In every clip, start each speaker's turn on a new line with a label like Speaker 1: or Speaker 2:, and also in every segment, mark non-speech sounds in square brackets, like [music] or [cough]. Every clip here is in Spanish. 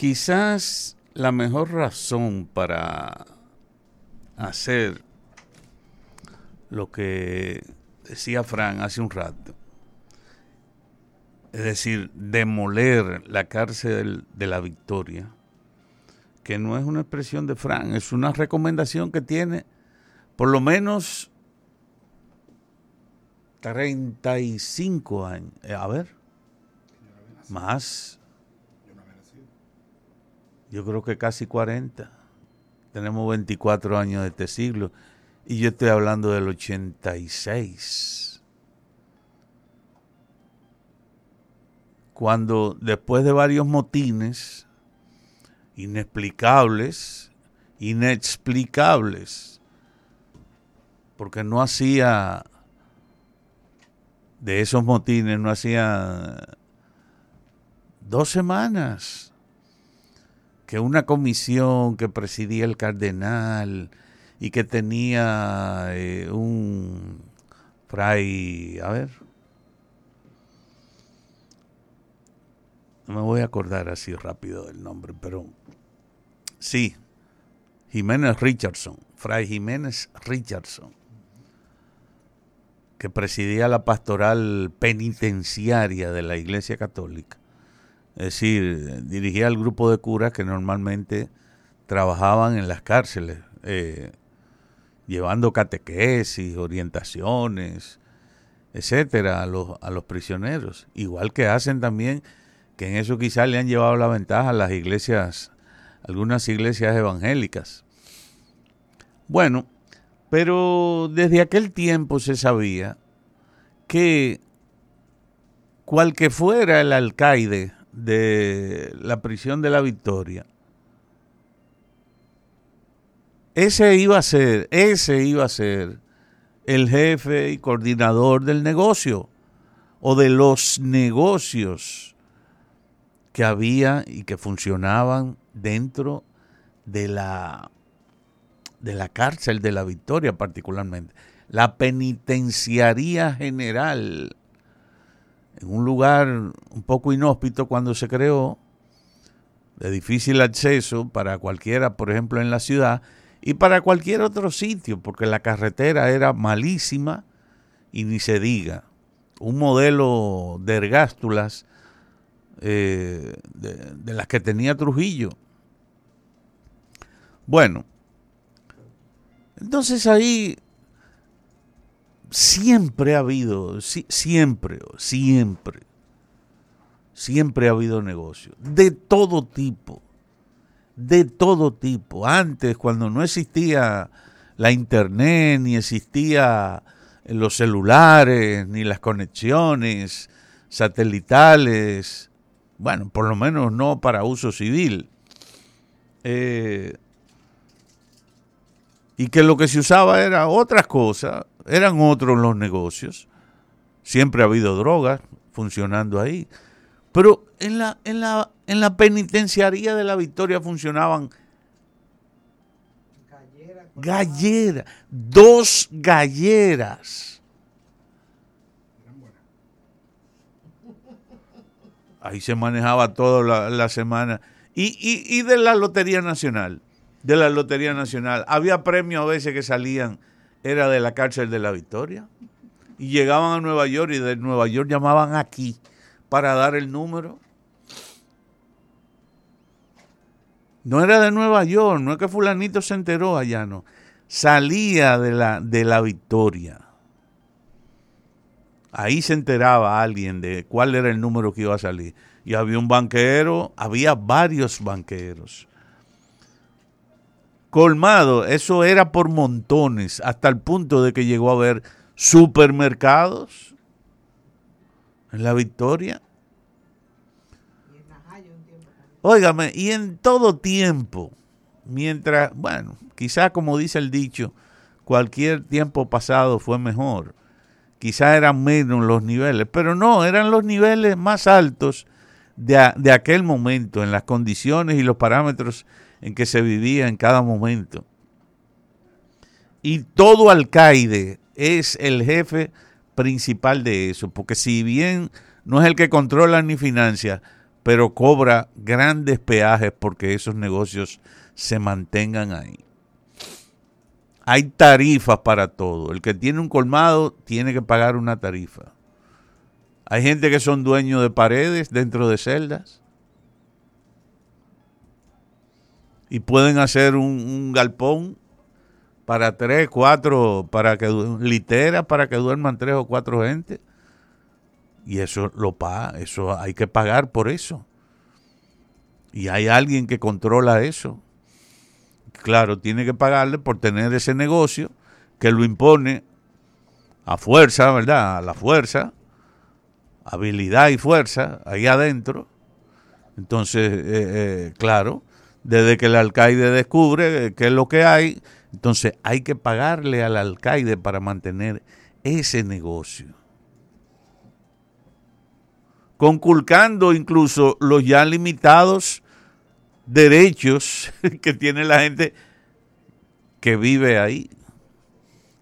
Speaker 1: Quizás la mejor razón para hacer lo que decía Fran hace un rato, es decir, demoler la cárcel de la victoria, que no es una expresión de Fran, es una recomendación que tiene por lo menos 35 años. Eh, a ver, más. Yo creo que casi 40. Tenemos 24 años de este siglo. Y yo estoy hablando del 86. Cuando después de varios motines inexplicables, inexplicables, porque no hacía de esos motines, no hacía dos semanas que una comisión que presidía el cardenal y que tenía eh, un fray, a ver, no me voy a acordar así rápido del nombre, pero sí, Jiménez Richardson, fray Jiménez Richardson, que presidía la pastoral penitenciaria de la Iglesia Católica es decir, dirigía al grupo de curas que normalmente trabajaban en las cárceles, eh, llevando catequesis, orientaciones, etcétera, a los, a los prisioneros. Igual que hacen también, que en eso quizás le han llevado la ventaja a las iglesias, algunas iglesias evangélicas. Bueno, pero desde aquel tiempo se sabía que cual que fuera el alcaide de la prisión de la Victoria, ese iba a ser, ese iba a ser el jefe y coordinador del negocio o de los negocios que había y que funcionaban dentro de la de la cárcel de la Victoria particularmente, la penitenciaría general en un lugar un poco inhóspito cuando se creó, de difícil acceso para cualquiera, por ejemplo, en la ciudad, y para cualquier otro sitio, porque la carretera era malísima y ni se diga. Un modelo de ergástulas eh, de, de las que tenía Trujillo. Bueno, entonces ahí siempre ha habido, siempre, siempre, siempre ha habido negocio, de todo tipo, de todo tipo. Antes, cuando no existía la internet, ni existía los celulares, ni las conexiones satelitales, bueno, por lo menos no para uso civil. Eh, y que lo que se usaba era otras cosas, eran otros los negocios. Siempre ha habido drogas funcionando ahí. Pero en la, en la, en la penitenciaría de la Victoria funcionaban galleras, dos galleras. Ahí se manejaba toda la, semana. Y, y, y de la Lotería Nacional, de la Lotería Nacional, había premios a veces que salían era de la cárcel de la Victoria. Y llegaban a Nueva York y de Nueva York llamaban aquí para dar el número. No era de Nueva York, no es que fulanito se enteró allá, no. Salía de la, de la Victoria. Ahí se enteraba alguien de cuál era el número que iba a salir. Y había un banquero, había varios banqueros colmado, eso era por montones, hasta el punto de que llegó a haber supermercados en la Victoria. Óigame, y en todo tiempo, mientras, bueno, quizá como dice el dicho, cualquier tiempo pasado fue mejor. Quizá eran menos los niveles, pero no, eran los niveles más altos de, de aquel momento, en las condiciones y los parámetros en que se vivía en cada momento. Y todo alcaide es el jefe principal de eso, porque si bien no es el que controla ni financia, pero cobra grandes peajes porque esos negocios se mantengan ahí. Hay tarifas para todo. El que tiene un colmado tiene que pagar una tarifa. Hay gente que son dueños de paredes dentro de celdas. Y pueden hacer un, galpón para tres, cuatro, para que litera para que duerman tres o cuatro gente. Y eso lo paga, eso hay que pagar por eso. Y hay alguien que controla eso. Claro, tiene que pagarle por tener ese negocio que lo impone a fuerza, ¿verdad? A la fuerza, habilidad y fuerza ahí adentro. Entonces, eh, eh, claro, desde que el alcaide descubre qué es lo que hay, entonces hay que pagarle al alcaide para mantener ese negocio. Conculcando incluso los ya limitados derechos [laughs] que tiene la gente que vive ahí,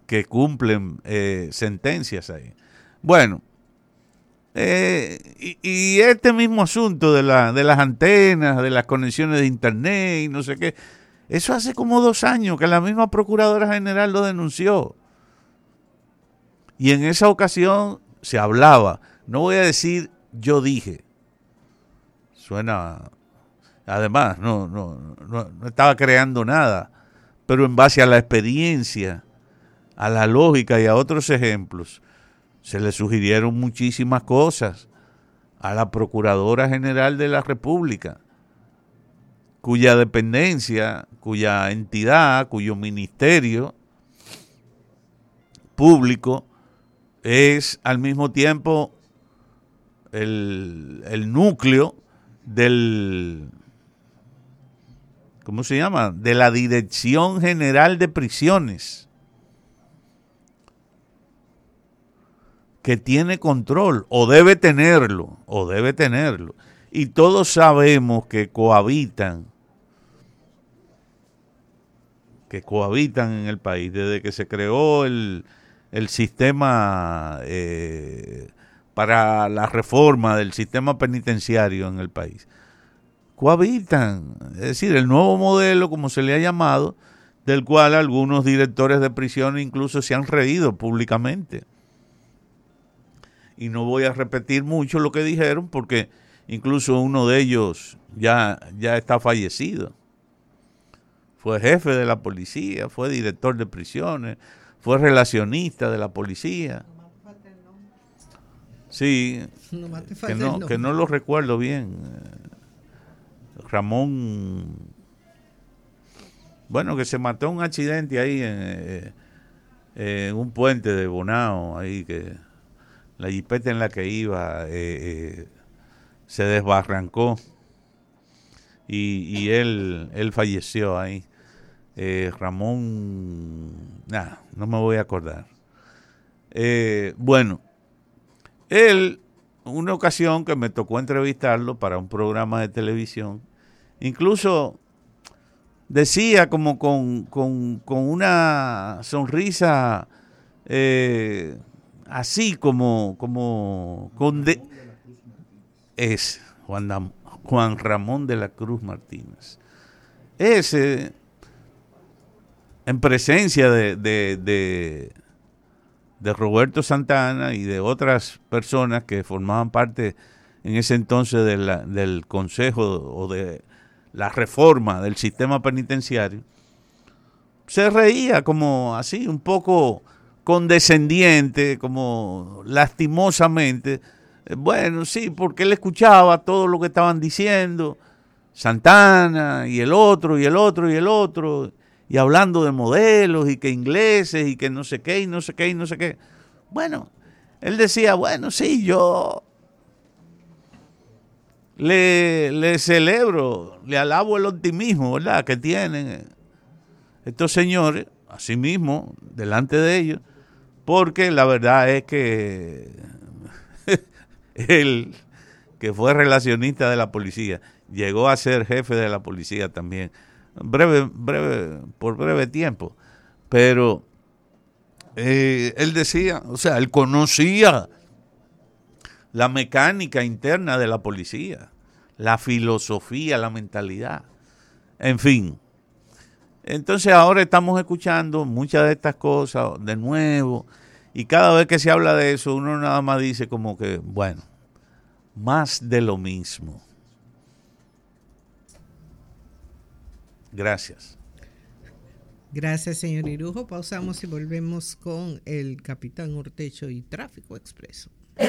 Speaker 1: que cumplen eh, sentencias ahí. Bueno, eh, y, este mismo asunto de, la, de las antenas, de las conexiones de internet y no sé qué, eso hace como dos años que la misma Procuradora General lo denunció. Y en esa ocasión se hablaba, no voy a decir yo dije, suena Además, no, no, no, estaba creando nada, pero en base a la experiencia, a la lógica y a otros ejemplos, se le sugirieron muchísimas cosas a la Procuradora General de la República, cuya dependencia, cuya entidad, cuyo ministerio público es al mismo tiempo el, el núcleo del, ¿cómo se llama? De la Dirección General de Prisiones, que tiene control, o debe tenerlo, o debe tenerlo. Y todos sabemos que cohabitan, que cohabitan en el país, desde que se creó el, sistema eh, para la reforma del sistema penitenciario en el país cohabitan. Es decir, el nuevo modelo, como se le ha llamado, del cual algunos directores de prisión incluso se han reído públicamente. Y no voy a repetir mucho lo que dijeron porque incluso uno de ellos ya, ya está fallecido. Fue jefe de la policía, fue director de prisiones, fue relacionista de la policía. Sí, que no, que no lo recuerdo bien. Ramón, bueno, que se mató un accidente ahí en, eh, un puente de Bonao, ahí que la jipeta en la que iba eh, eh, se desbarrancó y, él, falleció ahí. Ramón, nada, no me voy a acordar. bueno, él, una ocasión que me tocó entrevistarlo para un programa de televisión, Incluso decía como con, una sonrisa eh, así como, como con es Juan, Juan Ramón de la Cruz Martínez. Ese, en presencia de, de, de, Roberto Santana y de otras personas que formaban parte en ese entonces del consejo o de la reforma del sistema penitenciario, se reía como así, un poco condescendiente, como lastimosamente. Bueno, sí, porque él escuchaba todo lo que estaban diciendo, Santana y el otro y el otro y el otro, y hablando de modelos y que ingleses y que no sé qué y no sé qué y no sé qué. Bueno, él decía, bueno, sí, yo le, le celebro, le alabo el optimismo, ¿verdad?, que tienen estos señores, así mismo, delante de ellos, porque la verdad es que [laughs] él, que fue relacionista de la policía, llegó a ser jefe de la policía también, breve, breve, por breve tiempo, pero eh, él decía, o sea, él conocía la mecánica interna de la policía, la filosofía, la mentalidad. En fin. Entonces ahora estamos escuchando muchas de estas cosas de nuevo y cada vez que se habla de eso uno nada más dice como que, bueno, más de lo mismo. Gracias.
Speaker 2: Gracias, señor Irujo. Pausamos y volvemos con el capitán Ortecho y Tráfico Expreso.